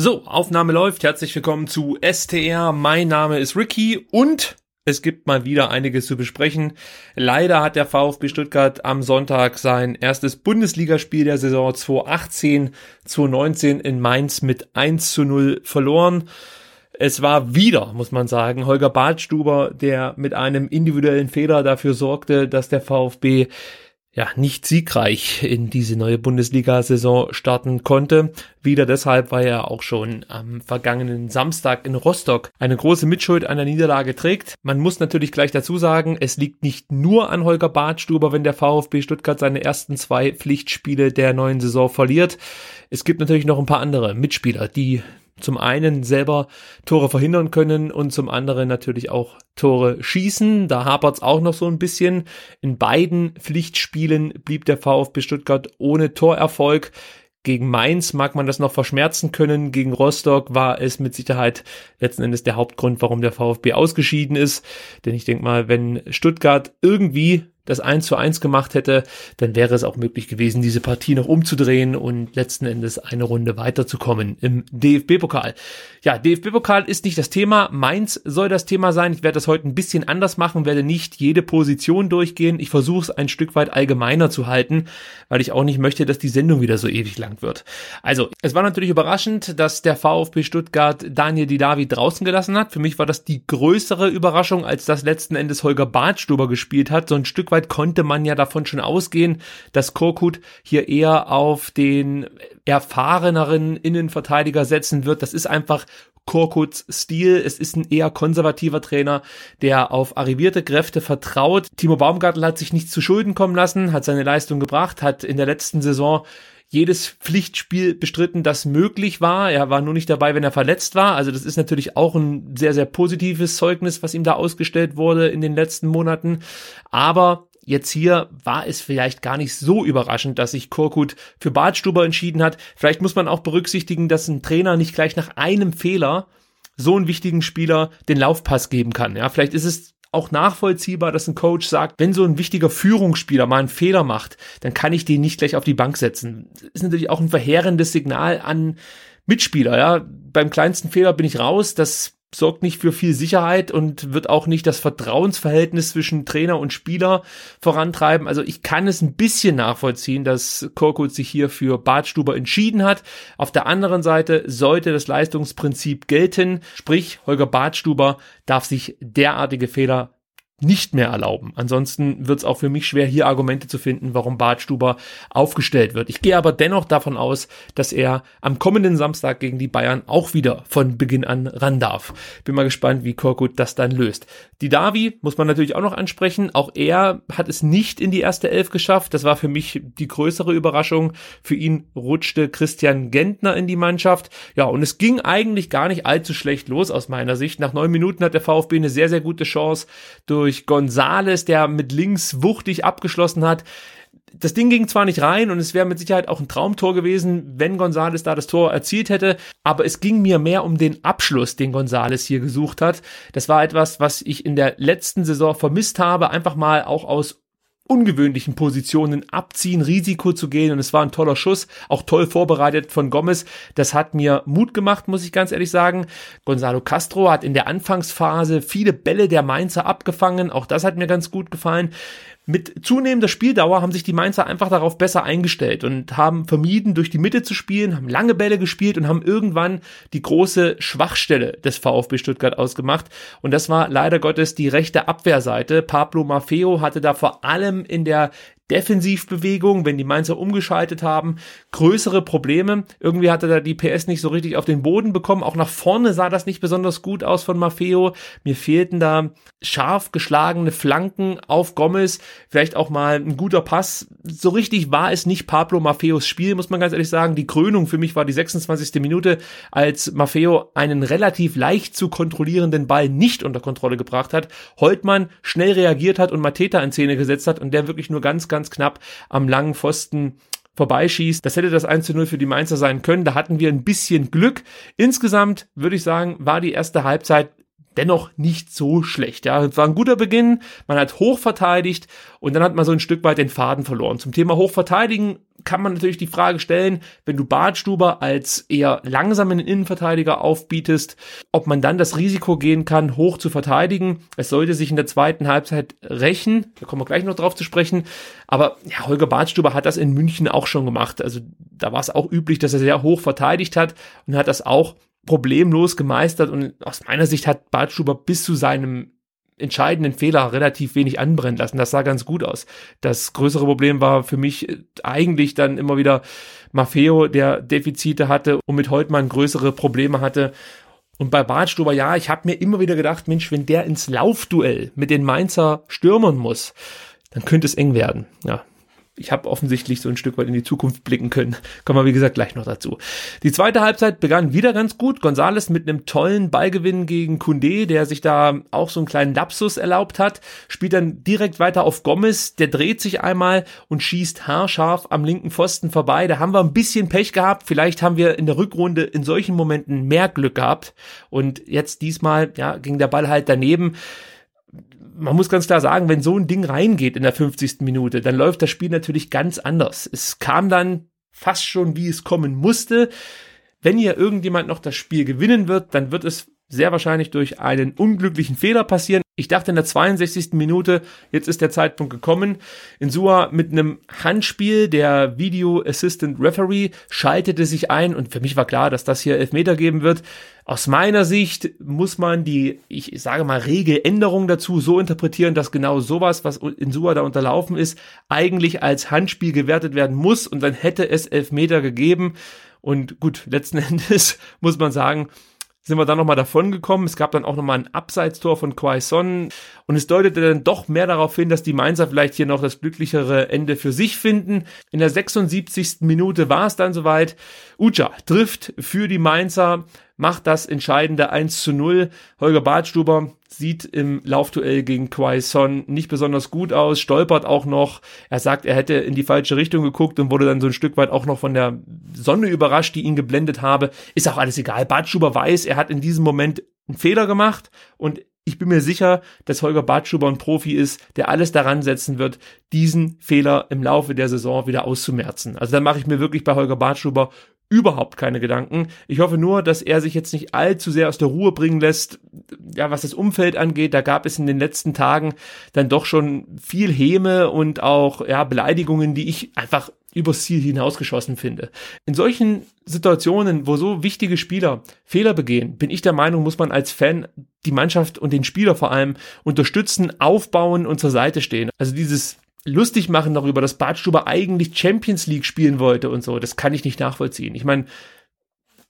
So, Aufnahme läuft. Herzlich willkommen zu STR. Mein Name ist Ricky und es gibt mal wieder einiges zu besprechen. Leider hat der VfB Stuttgart am Sonntag sein erstes Bundesligaspiel der Saison 2018-2019 in Mainz mit 1 zu 0 verloren. Es war wieder, muss man sagen, Holger Badstuber, der mit einem individuellen Fehler dafür sorgte, dass der VfB ja, nicht siegreich in diese neue Bundesliga-Saison starten konnte. Wieder deshalb, weil er auch schon am vergangenen Samstag in Rostock eine große Mitschuld an der Niederlage trägt. Man muss natürlich gleich dazu sagen, es liegt nicht nur an Holger Badstuber, wenn der VfB Stuttgart seine ersten zwei Pflichtspiele der neuen Saison verliert. Es gibt natürlich noch ein paar andere Mitspieler, die zum einen selber Tore verhindern können und zum anderen natürlich auch Tore schießen. Da hapert's auch noch so ein bisschen. In beiden Pflichtspielen blieb der VfB Stuttgart ohne Torerfolg. Gegen Mainz mag man das noch verschmerzen können. Gegen Rostock war es mit Sicherheit letzten Endes der Hauptgrund, warum der VfB ausgeschieden ist. Denn ich denke mal, wenn Stuttgart irgendwie das 1 zu 1 gemacht hätte, dann wäre es auch möglich gewesen, diese Partie noch umzudrehen und letzten Endes eine Runde weiterzukommen im DFB-Pokal. Ja, DFB-Pokal ist nicht das Thema. Mainz soll das Thema sein. Ich werde das heute ein bisschen anders machen, werde nicht jede Position durchgehen. Ich versuche es ein Stück weit allgemeiner zu halten, weil ich auch nicht möchte, dass die Sendung wieder so ewig lang wird. Also, es war natürlich überraschend, dass der VfB Stuttgart Daniel Didavi draußen gelassen hat. Für mich war das die größere Überraschung, als dass letzten Endes Holger Badstuber gespielt hat. So ein Stück weit weit konnte man ja davon schon ausgehen, dass Korkut hier eher auf den erfahreneren Innenverteidiger setzen wird. Das ist einfach Korkuts Stil. Es ist ein eher konservativer Trainer, der auf arrivierte Kräfte vertraut. Timo Baumgartel hat sich nicht zu Schulden kommen lassen, hat seine Leistung gebracht, hat in der letzten Saison jedes Pflichtspiel bestritten, das möglich war. Er war nur nicht dabei, wenn er verletzt war. Also das ist natürlich auch ein sehr, sehr positives Zeugnis, was ihm da ausgestellt wurde in den letzten Monaten. Aber Jetzt hier war es vielleicht gar nicht so überraschend, dass sich Korkut für Bartstuber entschieden hat. Vielleicht muss man auch berücksichtigen, dass ein Trainer nicht gleich nach einem Fehler so einen wichtigen Spieler den Laufpass geben kann. Ja, vielleicht ist es auch nachvollziehbar, dass ein Coach sagt, wenn so ein wichtiger Führungsspieler mal einen Fehler macht, dann kann ich den nicht gleich auf die Bank setzen. Das ist natürlich auch ein verheerendes Signal an Mitspieler, ja. Beim kleinsten Fehler bin ich raus, das sorgt nicht für viel Sicherheit und wird auch nicht das Vertrauensverhältnis zwischen Trainer und Spieler vorantreiben. Also ich kann es ein bisschen nachvollziehen, dass Korkut sich hier für Bartstuber entschieden hat. Auf der anderen Seite sollte das Leistungsprinzip gelten, sprich Holger Bartstuber darf sich derartige Fehler nicht mehr erlauben. Ansonsten wird es auch für mich schwer, hier Argumente zu finden, warum Bartstuber aufgestellt wird. Ich gehe aber dennoch davon aus, dass er am kommenden Samstag gegen die Bayern auch wieder von Beginn an ran darf. Bin mal gespannt, wie Korkut das dann löst. Die Davi muss man natürlich auch noch ansprechen. Auch er hat es nicht in die erste Elf geschafft. Das war für mich die größere Überraschung. Für ihn rutschte Christian Gentner in die Mannschaft. Ja, und es ging eigentlich gar nicht allzu schlecht los aus meiner Sicht. Nach neun Minuten hat der VfB eine sehr, sehr gute Chance durch durch Gonzales, der mit links wuchtig abgeschlossen hat. Das Ding ging zwar nicht rein und es wäre mit Sicherheit auch ein Traumtor gewesen, wenn Gonzales da das Tor erzielt hätte, aber es ging mir mehr um den Abschluss, den Gonzales hier gesucht hat. Das war etwas, was ich in der letzten Saison vermisst habe, einfach mal auch aus ungewöhnlichen Positionen abziehen, Risiko zu gehen und es war ein toller Schuss, auch toll vorbereitet von Gomez. Das hat mir Mut gemacht, muss ich ganz ehrlich sagen. Gonzalo Castro hat in der Anfangsphase viele Bälle der Mainzer abgefangen, auch das hat mir ganz gut gefallen mit zunehmender Spieldauer haben sich die Mainzer einfach darauf besser eingestellt und haben vermieden, durch die Mitte zu spielen, haben lange Bälle gespielt und haben irgendwann die große Schwachstelle des VfB Stuttgart ausgemacht. Und das war leider Gottes die rechte Abwehrseite. Pablo Maffeo hatte da vor allem in der Defensivbewegung, wenn die Mainzer umgeschaltet haben, größere Probleme. Irgendwie hatte da die PS nicht so richtig auf den Boden bekommen. Auch nach vorne sah das nicht besonders gut aus von Maffeo. Mir fehlten da scharf geschlagene Flanken auf Gomez. Vielleicht auch mal ein guter Pass. So richtig war es nicht Pablo Maffeos Spiel, muss man ganz ehrlich sagen. Die Krönung für mich war die 26. Minute, als Maffeo einen relativ leicht zu kontrollierenden Ball nicht unter Kontrolle gebracht hat. Holtmann schnell reagiert hat und Mateta in Szene gesetzt hat und der wirklich nur ganz, ganz ganz knapp am langen Pfosten vorbeischießt. Das hätte das 1 zu 0 für die Mainzer sein können. Da hatten wir ein bisschen Glück. Insgesamt würde ich sagen, war die erste Halbzeit dennoch nicht so schlecht. Ja, es war ein guter Beginn, man hat hoch verteidigt und dann hat man so ein Stück weit den Faden verloren. Zum Thema Hochverteidigen kann man natürlich die Frage stellen, wenn du Bartstuber als eher langsamen Innenverteidiger aufbietest, ob man dann das Risiko gehen kann, hoch zu verteidigen. Es sollte sich in der zweiten Halbzeit rächen, da kommen wir gleich noch drauf zu sprechen, aber ja, Holger Bartstuber hat das in München auch schon gemacht. Also da war es auch üblich, dass er sehr hoch verteidigt hat und hat das auch problemlos gemeistert und aus meiner Sicht hat Bartstuber bis zu seinem entscheidenden Fehler relativ wenig anbrennen lassen. Das sah ganz gut aus. Das größere Problem war für mich eigentlich dann immer wieder Maffeo, der Defizite hatte und mit Holtmann größere Probleme hatte. Und bei Bartstuber, ja, ich habe mir immer wieder gedacht, Mensch, wenn der ins Laufduell mit den Mainzer stürmern muss, dann könnte es eng werden. Ja, ich habe offensichtlich so ein Stück weit in die Zukunft blicken können. Kommen wir, wie gesagt, gleich noch dazu. Die zweite Halbzeit begann wieder ganz gut. Gonzales mit einem tollen Ballgewinn gegen Kunde, der sich da auch so einen kleinen Lapsus erlaubt hat, spielt dann direkt weiter auf Gomez. Der dreht sich einmal und schießt haarscharf am linken Pfosten vorbei. Da haben wir ein bisschen Pech gehabt. Vielleicht haben wir in der Rückrunde in solchen Momenten mehr Glück gehabt. Und jetzt diesmal, ja, ging der Ball halt daneben man muss ganz klar sagen, wenn so ein Ding reingeht in der 50. Minute, dann läuft das Spiel natürlich ganz anders. Es kam dann fast schon, wie es kommen musste. Wenn hier irgendjemand noch das Spiel gewinnen wird, dann wird es sehr wahrscheinlich durch einen unglücklichen Fehler passieren. Ich dachte in der 62. Minute, jetzt ist der Zeitpunkt gekommen. Insua mit einem Handspiel, der Video Assistant Referee schaltete sich ein und für mich war klar, dass das hier Elfmeter geben wird. Aus meiner Sicht muss man die, ich sage mal, Regeländerung dazu so interpretieren, dass genau sowas, was Insua da unterlaufen ist, eigentlich als Handspiel gewertet werden muss und dann hätte es Elfmeter gegeben. Und gut, letzten Endes muss man sagen, sind wir dann nochmal davon gekommen. Es gab dann auch nochmal ein Abseitstor von Quaison und es deutete dann doch mehr darauf hin, dass die Mainzer vielleicht hier noch das glücklichere Ende für sich finden. In der 76. Minute war es dann soweit. Uja trifft für die Mainzer, macht das entscheidende 1 zu 0. Holger Badstuber sieht im Laufduell gegen Quaison nicht besonders gut aus, stolpert auch noch. Er sagt, er hätte in die falsche Richtung geguckt und wurde dann so ein Stück weit auch noch von der Sonne überrascht, die ihn geblendet habe. Ist auch alles egal. Badstuber weiß, er hat in diesem Moment einen Fehler gemacht und ich bin mir sicher, dass Holger Bartschuber ein Profi ist, der alles daran setzen wird, diesen Fehler im Laufe der Saison wieder auszumerzen. Also da mache ich mir wirklich bei Holger Bartschuber überhaupt keine Gedanken. Ich hoffe nur, dass er sich jetzt nicht allzu sehr aus der Ruhe bringen lässt, ja, was das Umfeld angeht. Da gab es in den letzten Tagen dann doch schon viel Häme und auch, ja, Beleidigungen, die ich einfach übers Ziel hinausgeschossen finde. In solchen Situationen, wo so wichtige Spieler Fehler begehen, bin ich der Meinung, muss man als Fan die Mannschaft und den Spieler vor allem unterstützen, aufbauen und zur Seite stehen. Also dieses lustig machen darüber, dass Bartstuber eigentlich Champions League spielen wollte und so. Das kann ich nicht nachvollziehen. Ich meine,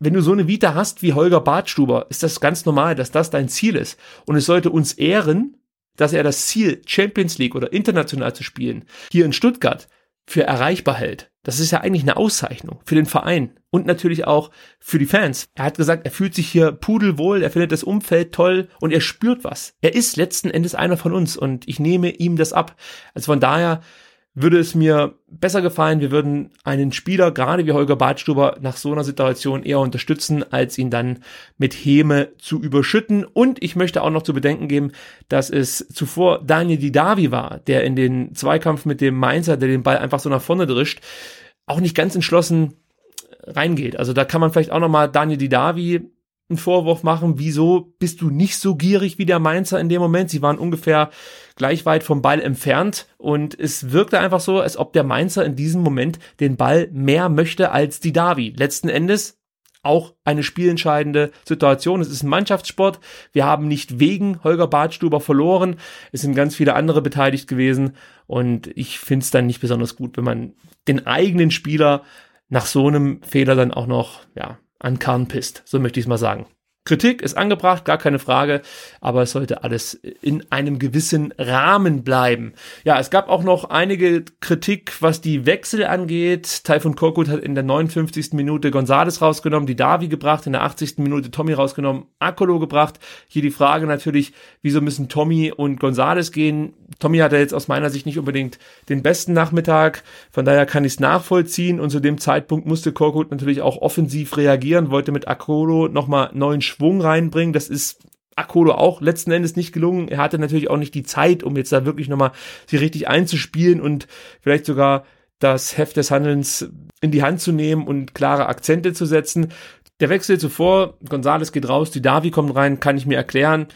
wenn du so eine Vita hast wie Holger Bartstuber, ist das ganz normal, dass das dein Ziel ist. Und es sollte uns ehren, dass er das Ziel, Champions League oder international zu spielen, hier in Stuttgart für erreichbar hält. Das ist ja eigentlich eine Auszeichnung für den Verein und natürlich auch für die Fans. Er hat gesagt, er fühlt sich hier pudelwohl, er findet das Umfeld toll und er spürt was. Er ist letzten Endes einer von uns und ich nehme ihm das ab. Also von daher würde es mir besser gefallen, wir würden einen Spieler, gerade wie Holger Badstuber, nach so einer Situation eher unterstützen, als ihn dann mit Häme zu überschütten. Und ich möchte auch noch zu bedenken geben, dass es zuvor Daniel Didavi war, der in den Zweikampf mit dem Mainzer, der den Ball einfach so nach vorne drischt, auch nicht ganz entschlossen reingeht. Also da kann man vielleicht auch nochmal Daniel Didavi einen Vorwurf machen, wieso bist du nicht so gierig wie der Mainzer in dem Moment? Sie waren ungefähr gleich weit vom Ball entfernt und es wirkte einfach so, als ob der Mainzer in diesem Moment den Ball mehr möchte als die Davi. Letzten Endes auch eine spielentscheidende Situation. Es ist ein Mannschaftssport. Wir haben nicht wegen Holger Badstuber verloren. Es sind ganz viele andere beteiligt gewesen und ich finde es dann nicht besonders gut, wenn man den eigenen Spieler nach so einem Fehler dann auch noch ja, an Karren pisst. So möchte ich es mal sagen. Kritik ist angebracht, gar keine Frage, aber es sollte alles in einem gewissen Rahmen bleiben. Ja, es gab auch noch einige Kritik, was die Wechsel angeht. Taifun Korkut hat in der 59. Minute Gonzales rausgenommen, die Davi gebracht, in der 80. Minute Tommy rausgenommen, Akolo gebracht. Hier die Frage natürlich, wieso müssen Tommy und Gonzales gehen? Tommy hatte jetzt aus meiner Sicht nicht unbedingt den besten Nachmittag, von daher kann ich es nachvollziehen und zu dem Zeitpunkt musste Korkut natürlich auch offensiv reagieren, wollte mit Akolo nochmal neuen Schwung reinbringen. Das ist Akolo auch letzten Endes nicht gelungen. Er hatte natürlich auch nicht die Zeit, um jetzt da wirklich nochmal sie richtig einzuspielen und vielleicht sogar das Heft des Handelns in die Hand zu nehmen und klare Akzente zu setzen. Der Wechsel zuvor, Gonzales geht raus, die Davi kommt rein, kann ich mir erklären.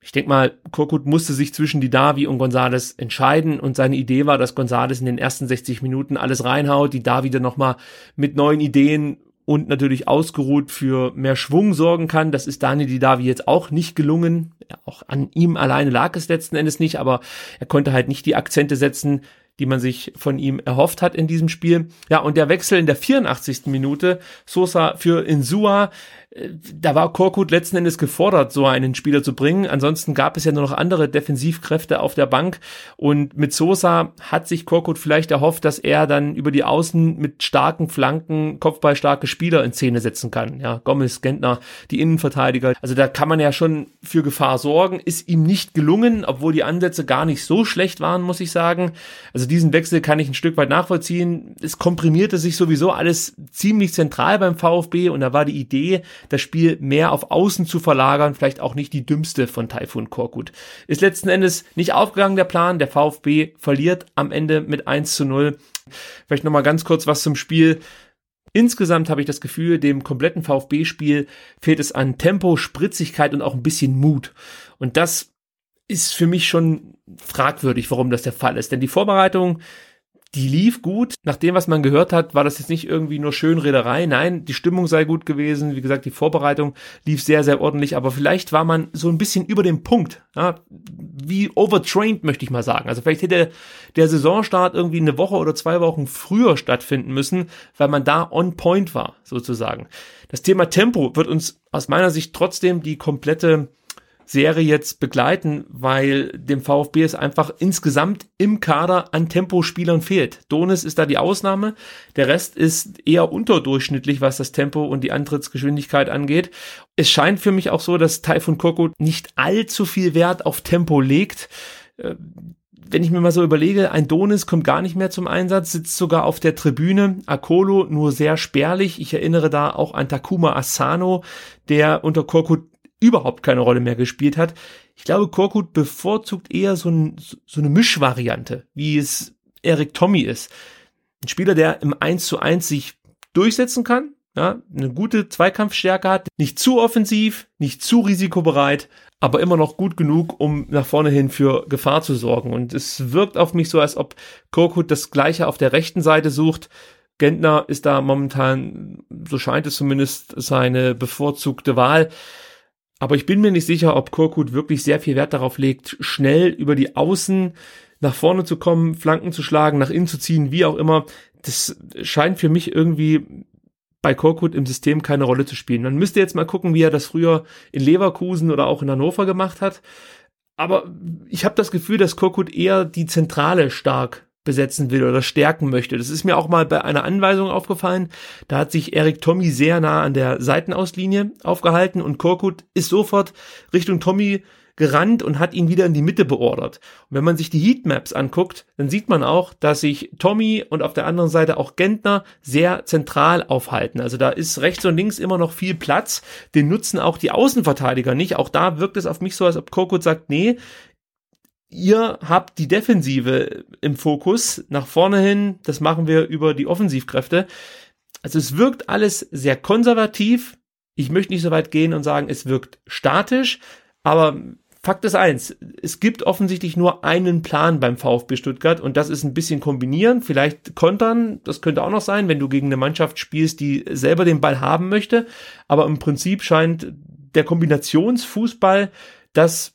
Ich denke mal, Korkut musste sich zwischen die Davi und Gonzales entscheiden und seine Idee war, dass Gonzales in den ersten 60 Minuten alles reinhaut, die Davi dann nochmal mit neuen Ideen und natürlich ausgeruht für mehr Schwung sorgen kann. Das ist Daniel Didavi jetzt auch nicht gelungen. Ja, auch an ihm alleine lag es letzten Endes nicht, aber er konnte halt nicht die Akzente setzen, die man sich von ihm erhofft hat in diesem Spiel. Ja, und der Wechsel in der 84. Minute, Sosa für Insua, da war Korkut letzten Endes gefordert, so einen Spieler zu bringen. Ansonsten gab es ja nur noch andere Defensivkräfte auf der Bank. Und mit Sosa hat sich Korkut vielleicht erhofft, dass er dann über die Außen mit starken Flanken kopfballstarke Spieler in Szene setzen kann. Ja, Gomez, Gentner, die Innenverteidiger. Also da kann man ja schon für Gefahr sorgen. Ist ihm nicht gelungen, obwohl die Ansätze gar nicht so schlecht waren, muss ich sagen. Also diesen Wechsel kann ich ein Stück weit nachvollziehen. Es komprimierte sich sowieso alles ziemlich zentral beim VfB und da war die Idee, das Spiel mehr auf Außen zu verlagern, vielleicht auch nicht die dümmste von Taifun Korkut. Ist letzten Endes nicht aufgegangen, der Plan. Der VfB verliert am Ende mit 1 zu 0. Vielleicht nochmal ganz kurz was zum Spiel. Insgesamt habe ich das Gefühl, dem kompletten VfB-Spiel fehlt es an Tempo, Spritzigkeit und auch ein bisschen Mut. Und das ist für mich schon fragwürdig, warum das der Fall ist. Denn die Vorbereitung die lief gut. Nach dem, was man gehört hat, war das jetzt nicht irgendwie nur Schönrederei. Nein, die Stimmung sei gut gewesen. Wie gesagt, die Vorbereitung lief sehr, sehr ordentlich. Aber vielleicht war man so ein bisschen über dem Punkt. Ja, wie overtrained, möchte ich mal sagen. Also vielleicht hätte der Saisonstart irgendwie eine Woche oder zwei Wochen früher stattfinden müssen, weil man da on point war, sozusagen. Das Thema Tempo wird uns aus meiner Sicht trotzdem die komplette Serie jetzt begleiten, weil dem VfB es einfach insgesamt im Kader an Tempospielern fehlt. Donis ist da die Ausnahme. Der Rest ist eher unterdurchschnittlich, was das Tempo und die Antrittsgeschwindigkeit angeht. Es scheint für mich auch so, dass Taifun Korkut nicht allzu viel Wert auf Tempo legt äh, wenn ich mir mal so überlege, ein Donis kommt gar nicht mehr zum Einsatz, sitzt sogar auf der Tribüne, Akolo nur sehr spärlich. Ich erinnere da auch an Takuma Asano, der unter Korkut überhaupt keine Rolle mehr gespielt hat. Ich glaube, Korkut bevorzugt eher so, ein, so eine Mischvariante, wie es Eric Tommy ist. Ein Spieler, der im 1 zu 1 sich durchsetzen kann, ja, eine gute Zweikampfstärke hat, nicht zu offensiv, nicht zu risikobereit, aber immer noch gut genug, um nach vorne hin für Gefahr zu sorgen. Und es wirkt auf mich so, als ob Korkut das Gleiche auf der rechten Seite sucht. Gentner ist da momentan, so scheint es zumindest, seine bevorzugte Wahl. Aber ich bin mir nicht sicher, ob Korkut wirklich sehr viel Wert darauf legt, schnell über die Außen nach vorne zu kommen, Flanken zu schlagen, nach innen zu ziehen, wie auch immer. Das scheint für mich irgendwie bei Korkut im System keine Rolle zu spielen. Man müsste jetzt mal gucken, wie er das früher in Leverkusen oder auch in Hannover gemacht hat. Aber ich habe das Gefühl, dass Korkut eher die Zentrale stark besetzen will oder stärken möchte. Das ist mir auch mal bei einer Anweisung aufgefallen. Da hat sich Erik Tommy sehr nah an der Seitenauslinie aufgehalten und Korkut ist sofort Richtung Tommy gerannt und hat ihn wieder in die Mitte beordert. Und wenn man sich die Heatmaps anguckt, dann sieht man auch, dass sich Tommy und auf der anderen Seite auch Gentner sehr zentral aufhalten. Also da ist rechts und links immer noch viel Platz. Den nutzen auch die Außenverteidiger nicht. Auch da wirkt es auf mich so, als ob Korkut sagt, nee, ihr habt die Defensive im Fokus. Nach vorne hin, das machen wir über die Offensivkräfte. Also es wirkt alles sehr konservativ. Ich möchte nicht so weit gehen und sagen, es wirkt statisch, aber Fakt ist eins, es gibt offensichtlich nur einen Plan beim VfB Stuttgart und das ist ein bisschen kombinieren, vielleicht kontern, das könnte auch noch sein, wenn du gegen eine Mannschaft spielst, die selber den Ball haben möchte, aber im Prinzip scheint der Kombinationsfußball das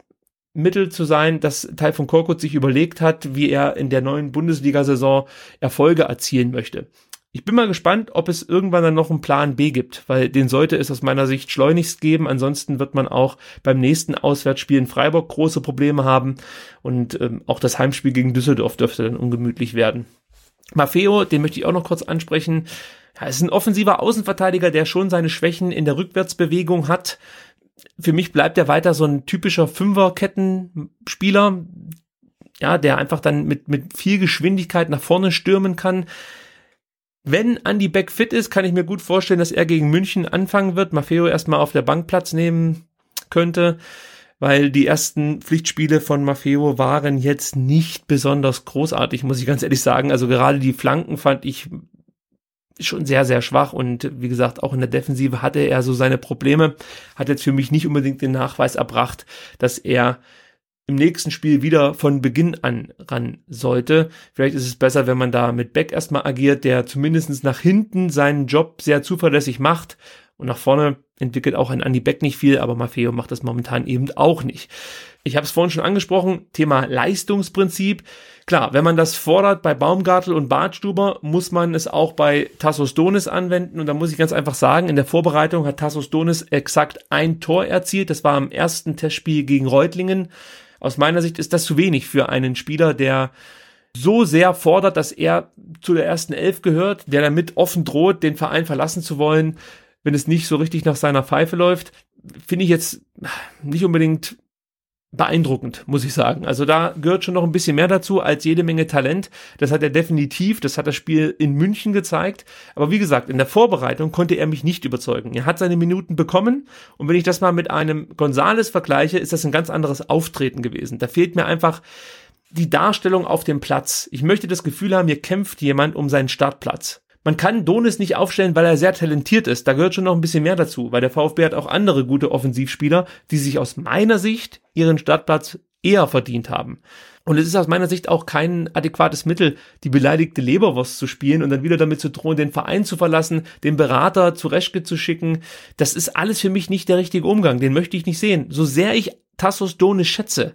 Mittel zu sein, dass Teil von Korkut sich überlegt hat, wie er in der neuen Bundesliga-Saison Erfolge erzielen möchte. Ich bin mal gespannt, ob es irgendwann dann noch einen Plan B gibt, weil den sollte es aus meiner Sicht schleunigst geben. Ansonsten wird man auch beim nächsten Auswärtsspiel in Freiburg große Probleme haben und ähm, auch das Heimspiel gegen Düsseldorf dürfte dann ungemütlich werden. Maffeo, den möchte ich auch noch kurz ansprechen. Ja, ist ein offensiver Außenverteidiger, der schon seine Schwächen in der Rückwärtsbewegung hat für mich bleibt er weiter so ein typischer Fünferkettenspieler, ja, der einfach dann mit, mit viel Geschwindigkeit nach vorne stürmen kann. Wenn Andy Beck fit ist, kann ich mir gut vorstellen, dass er gegen München anfangen wird, Maffeo erstmal auf der Bank Platz nehmen könnte. weil die ersten Pflichtspiele von Maffeo waren jetzt nicht besonders großartig, muss ich ganz ehrlich sagen. Also gerade die Flanken fand ich schon sehr, sehr schwach und wie gesagt, auch in der Defensive hatte er so seine Probleme, hat jetzt für mich nicht unbedingt den Nachweis erbracht, dass er im nächsten Spiel wieder von Beginn an ran sollte. Vielleicht ist es besser, wenn man da mit Beck erstmal agiert, der zumindest nach hinten seinen Job sehr zuverlässig macht und nach vorne entwickelt auch ein Andy Beck nicht viel, aber Maffeo macht das momentan eben auch nicht. Ich habe es vorhin schon angesprochen, Thema Leistungsprinzip. Klar, wenn man das fordert bei Baumgartel und Bartstuber, muss man es auch bei Tassos Donis anwenden. Und da muss ich ganz einfach sagen, in der Vorbereitung hat Tassos Donis exakt ein Tor erzielt. Das war im ersten Testspiel gegen Reutlingen. Aus meiner Sicht ist das zu wenig für einen Spieler, der so sehr fordert, dass er zu der ersten Elf gehört, der damit offen droht, den Verein verlassen zu wollen, wenn es nicht so richtig nach seiner Pfeife läuft, finde ich jetzt nicht unbedingt beeindruckend, muss ich sagen. Also da gehört schon noch ein bisschen mehr dazu als jede Menge Talent. Das hat er definitiv, das hat das Spiel in München gezeigt. Aber wie gesagt, in der Vorbereitung konnte er mich nicht überzeugen. Er hat seine Minuten bekommen und wenn ich das mal mit einem Gonzales vergleiche, ist das ein ganz anderes Auftreten gewesen. Da fehlt mir einfach die Darstellung auf dem Platz. Ich möchte das Gefühl haben, hier kämpft jemand um seinen Startplatz. Man kann Donis nicht aufstellen, weil er sehr talentiert ist. Da gehört schon noch ein bisschen mehr dazu, weil der VfB hat auch andere gute Offensivspieler, die sich aus meiner Sicht ihren Startplatz eher verdient haben. Und es ist aus meiner Sicht auch kein adäquates Mittel, die beleidigte Leberwurst zu spielen und dann wieder damit zu drohen, den Verein zu verlassen, den Berater zu Reschke zu schicken. Das ist alles für mich nicht der richtige Umgang. Den möchte ich nicht sehen. So sehr ich Tassos Donis schätze,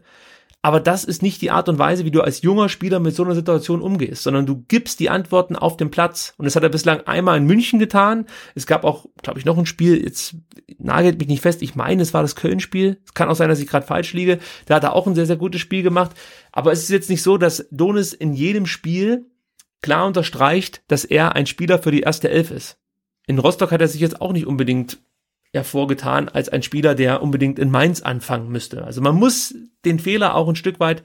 aber das ist nicht die Art und Weise, wie du als junger Spieler mit so einer Situation umgehst, sondern du gibst die Antworten auf dem Platz. Und das hat er bislang einmal in München getan. Es gab auch, glaube ich, noch ein Spiel, jetzt nagelt mich nicht fest, ich meine, es war das Köln-Spiel. Es kann auch sein, dass ich gerade falsch liege. Da hat er auch ein sehr, sehr gutes Spiel gemacht. Aber es ist jetzt nicht so, dass Donis in jedem Spiel klar unterstreicht, dass er ein Spieler für die erste Elf ist. In Rostock hat er sich jetzt auch nicht unbedingt hervorgetan als ein Spieler, der unbedingt in Mainz anfangen müsste. Also man muss den Fehler auch ein Stück weit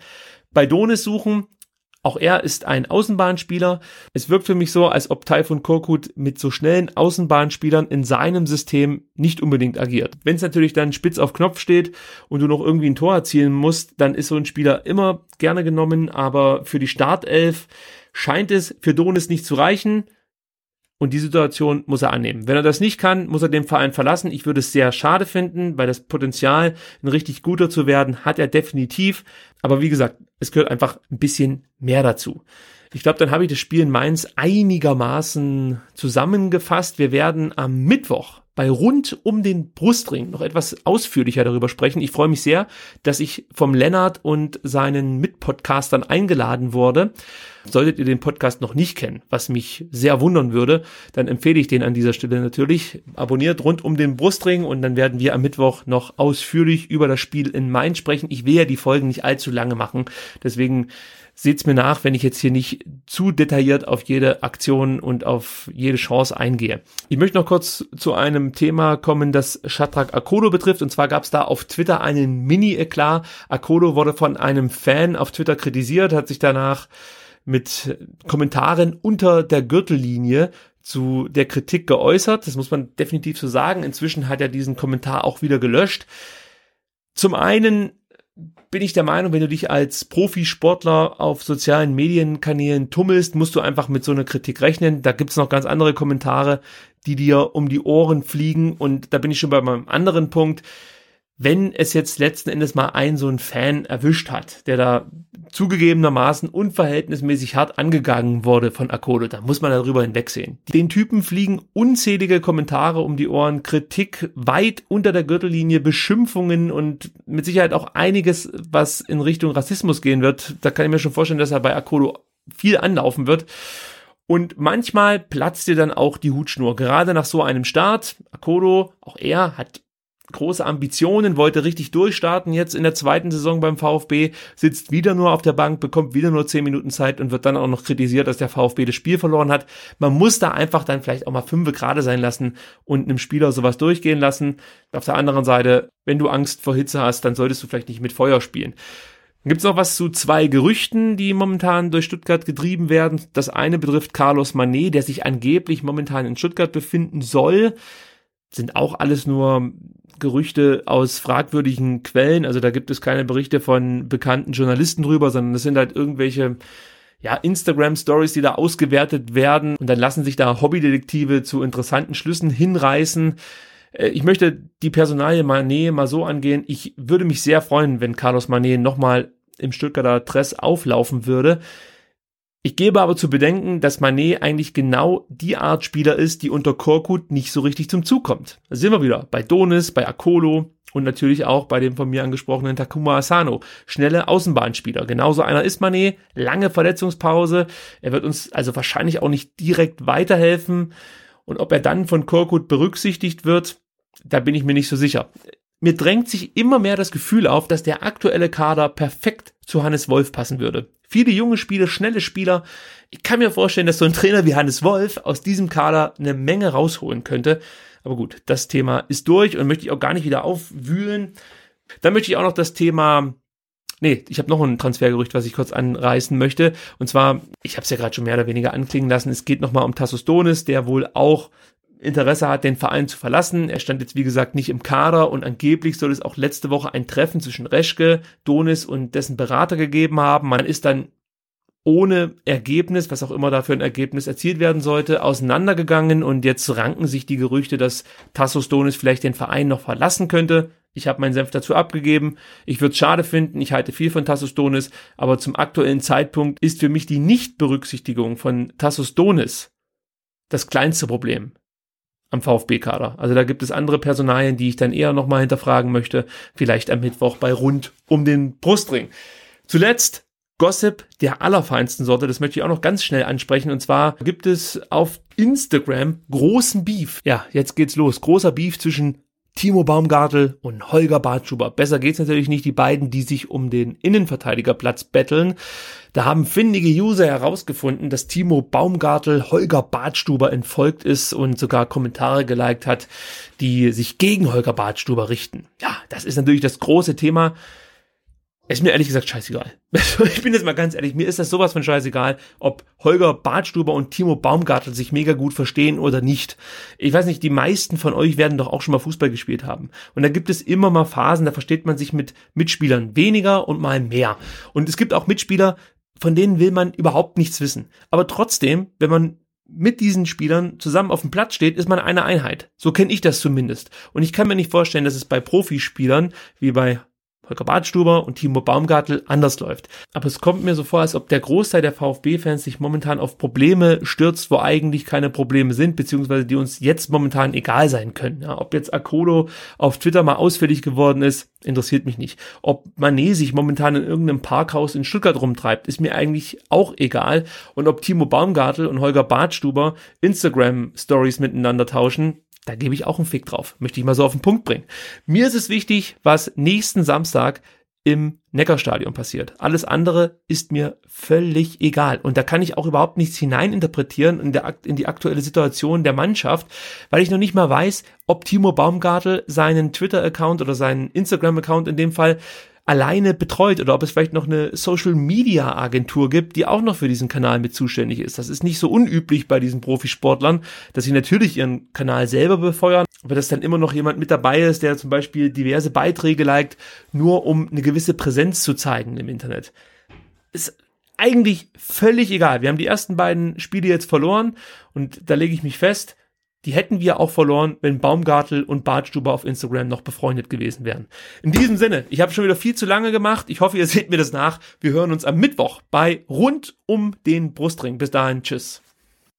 bei Donis suchen. Auch er ist ein Außenbahnspieler. Es wirkt für mich so, als ob Taifun Korkut mit so schnellen Außenbahnspielern in seinem System nicht unbedingt agiert. Wenn es natürlich dann spitz auf Knopf steht und du noch irgendwie ein Tor erzielen musst, dann ist so ein Spieler immer gerne genommen, aber für die Startelf scheint es für Donis nicht zu reichen. Und die Situation muss er annehmen. Wenn er das nicht kann, muss er den Verein verlassen. Ich würde es sehr schade finden, weil das Potenzial, ein richtig guter zu werden, hat er definitiv. Aber wie gesagt, es gehört einfach ein bisschen mehr dazu. Ich glaube, dann habe ich das Spiel in Mainz einigermaßen zusammengefasst. Wir werden am Mittwoch bei rund um den Brustring noch etwas ausführlicher darüber sprechen. Ich freue mich sehr, dass ich vom Lennart und seinen Mitpodcastern eingeladen wurde. Solltet ihr den Podcast noch nicht kennen, was mich sehr wundern würde, dann empfehle ich den an dieser Stelle natürlich. Abonniert rund um den Brustring und dann werden wir am Mittwoch noch ausführlich über das Spiel in Main sprechen. Ich will ja die Folgen nicht allzu lange machen, deswegen seht's mir nach, wenn ich jetzt hier nicht zu detailliert auf jede Aktion und auf jede Chance eingehe. Ich möchte noch kurz zu einem Thema kommen, das Shatrak Akodo betrifft. Und zwar gab es da auf Twitter einen Mini-Eklat. Akodo wurde von einem Fan auf Twitter kritisiert, hat sich danach mit Kommentaren unter der Gürtellinie zu der Kritik geäußert. Das muss man definitiv so sagen. Inzwischen hat er diesen Kommentar auch wieder gelöscht. Zum einen bin ich der Meinung, wenn du dich als Profisportler auf sozialen Medienkanälen tummelst, musst du einfach mit so einer Kritik rechnen. Da gibt's noch ganz andere Kommentare, die dir um die Ohren fliegen. Und da bin ich schon bei meinem anderen Punkt wenn es jetzt letzten Endes mal einen so einen Fan erwischt hat, der da zugegebenermaßen unverhältnismäßig hart angegangen wurde von Akolo, dann muss man darüber hinwegsehen. Den Typen fliegen unzählige Kommentare um die Ohren, Kritik weit unter der Gürtellinie, Beschimpfungen und mit Sicherheit auch einiges, was in Richtung Rassismus gehen wird. Da kann ich mir schon vorstellen, dass er bei Akolo viel anlaufen wird. Und manchmal platzt dir dann auch die Hutschnur. Gerade nach so einem Start. Akodo, auch er hat große Ambitionen, wollte richtig durchstarten jetzt in der zweiten Saison beim VfB, sitzt wieder nur auf der Bank, bekommt wieder nur zehn Minuten Zeit und wird dann auch noch kritisiert, dass der VfB das Spiel verloren hat. Man muss da einfach dann vielleicht auch mal fünfe gerade sein lassen und einem Spieler sowas durchgehen lassen. Auf der anderen Seite, wenn du Angst vor Hitze hast, dann solltest du vielleicht nicht mit Feuer spielen. Dann gibt's noch was zu zwei Gerüchten, die momentan durch Stuttgart getrieben werden. Das eine betrifft Carlos Manet, der sich angeblich momentan in Stuttgart befinden soll. Sind auch alles nur Gerüchte aus fragwürdigen Quellen. Also da gibt es keine Berichte von bekannten Journalisten drüber, sondern das sind halt irgendwelche ja, Instagram-Stories, die da ausgewertet werden und dann lassen sich da Hobbydetektive zu interessanten Schlüssen hinreißen. Äh, ich möchte die Personalie Manet mal so angehen. Ich würde mich sehr freuen, wenn Carlos Manet nochmal im Stuttgarter Dress auflaufen würde. Ich gebe aber zu bedenken, dass Manet eigentlich genau die Art Spieler ist, die unter Korkut nicht so richtig zum Zug kommt. Da sind wir wieder bei Donis, bei Akolo und natürlich auch bei dem von mir angesprochenen Takuma Asano. Schnelle Außenbahnspieler. Genauso einer ist Manet. Lange Verletzungspause. Er wird uns also wahrscheinlich auch nicht direkt weiterhelfen. Und ob er dann von Korkut berücksichtigt wird, da bin ich mir nicht so sicher. Mir drängt sich immer mehr das Gefühl auf, dass der aktuelle Kader perfekt zu Hannes Wolf passen würde. Viele junge Spieler, schnelle Spieler. Ich kann mir vorstellen, dass so ein Trainer wie Hannes Wolf aus diesem Kader eine Menge rausholen könnte. Aber gut, das Thema ist durch und möchte ich auch gar nicht wieder aufwühlen. Dann möchte ich auch noch das Thema Nee, ich habe noch ein Transfergerücht, was ich kurz anreißen möchte. Und zwar, ich habe es ja gerade schon mehr oder weniger anklingen lassen, es geht nochmal um Tassos Donis, der wohl auch Interesse hat, den Verein zu verlassen. Er stand jetzt, wie gesagt, nicht im Kader und angeblich soll es auch letzte Woche ein Treffen zwischen Reschke, Donis und dessen Berater gegeben haben. Man ist dann ohne Ergebnis, was auch immer da für ein Ergebnis erzielt werden sollte, auseinandergegangen und jetzt ranken sich die Gerüchte, dass Tassos Donis vielleicht den Verein noch verlassen könnte. Ich habe meinen Senf dazu abgegeben. Ich würde es schade finden. Ich halte viel von Tassos Donis, aber zum aktuellen Zeitpunkt ist für mich die Nichtberücksichtigung von Tassos Donis das kleinste Problem am VfB-Kader. Also da gibt es andere Personalien, die ich dann eher nochmal hinterfragen möchte, vielleicht am Mittwoch bei rund um den Brustring. Zuletzt Gossip der allerfeinsten Sorte, das möchte ich auch noch ganz schnell ansprechen. Und zwar gibt es auf Instagram großen Beef. Ja, jetzt geht's los. Großer Beef zwischen Timo Baumgartel und Holger Bartschuber. Besser geht's natürlich nicht, die beiden, die sich um den Innenverteidigerplatz betteln. Da haben findige User herausgefunden, dass Timo Baumgartel Holger Bartstuber entfolgt ist und sogar Kommentare geliked hat, die sich gegen Holger Bartstuber richten. Ja, das ist natürlich das große Thema. Ist mir ehrlich gesagt scheißegal. ich bin jetzt mal ganz ehrlich, mir ist das sowas von scheißegal, ob Holger Bartstuber und Timo Baumgartel sich mega gut verstehen oder nicht. Ich weiß nicht, die meisten von euch werden doch auch schon mal Fußball gespielt haben. Und da gibt es immer mal Phasen, da versteht man sich mit Mitspielern weniger und mal mehr. Und es gibt auch Mitspieler, von denen will man überhaupt nichts wissen. Aber trotzdem, wenn man mit diesen Spielern zusammen auf dem Platz steht, ist man eine Einheit. So kenne ich das zumindest. Und ich kann mir nicht vorstellen, dass es bei Profispielern wie bei Volker Badstuber und Timo Baumgartel anders läuft. Aber es kommt mir so vor, als ob der Großteil der VfB-Fans sich momentan auf Probleme stürzt, wo eigentlich keine Probleme sind, beziehungsweise die uns jetzt momentan egal sein können. Ja, ob jetzt Akolo auf Twitter mal ausfällig geworden ist, interessiert mich nicht. Ob Manet sich momentan in irgendeinem Parkhaus in Stuttgart rumtreibt, ist mir eigentlich auch egal. Und ob Timo Baumgartel und Holger Badstuber Instagram-Stories miteinander tauschen, da gebe ich auch einen Fick drauf. Möchte ich mal so auf den Punkt bringen. Mir ist es wichtig, was nächsten Samstag im Neckarstadion passiert. Alles andere ist mir völlig egal. Und da kann ich auch überhaupt nichts hineininterpretieren in, der, in die aktuelle Situation der Mannschaft, weil ich noch nicht mal weiß, ob Timo Baumgartel seinen Twitter-Account oder seinen Instagram-Account in dem Fall alleine betreut oder ob es vielleicht noch eine Social Media Agentur gibt, die auch noch für diesen Kanal mit zuständig ist. Das ist nicht so unüblich bei diesen Profisportlern, dass sie natürlich ihren Kanal selber befeuern, aber dass dann immer noch jemand mit dabei ist, der zum Beispiel diverse Beiträge liked, nur um eine gewisse Präsenz zu zeigen im Internet. Ist eigentlich völlig egal. Wir haben die ersten beiden Spiele jetzt verloren und da lege ich mich fest, die hätten wir auch verloren, wenn Baumgartel und Bartstuber auf Instagram noch befreundet gewesen wären. In diesem Sinne, ich habe schon wieder viel zu lange gemacht. Ich hoffe, ihr seht mir das nach. Wir hören uns am Mittwoch bei Rund um den Brustring. Bis dahin, tschüss.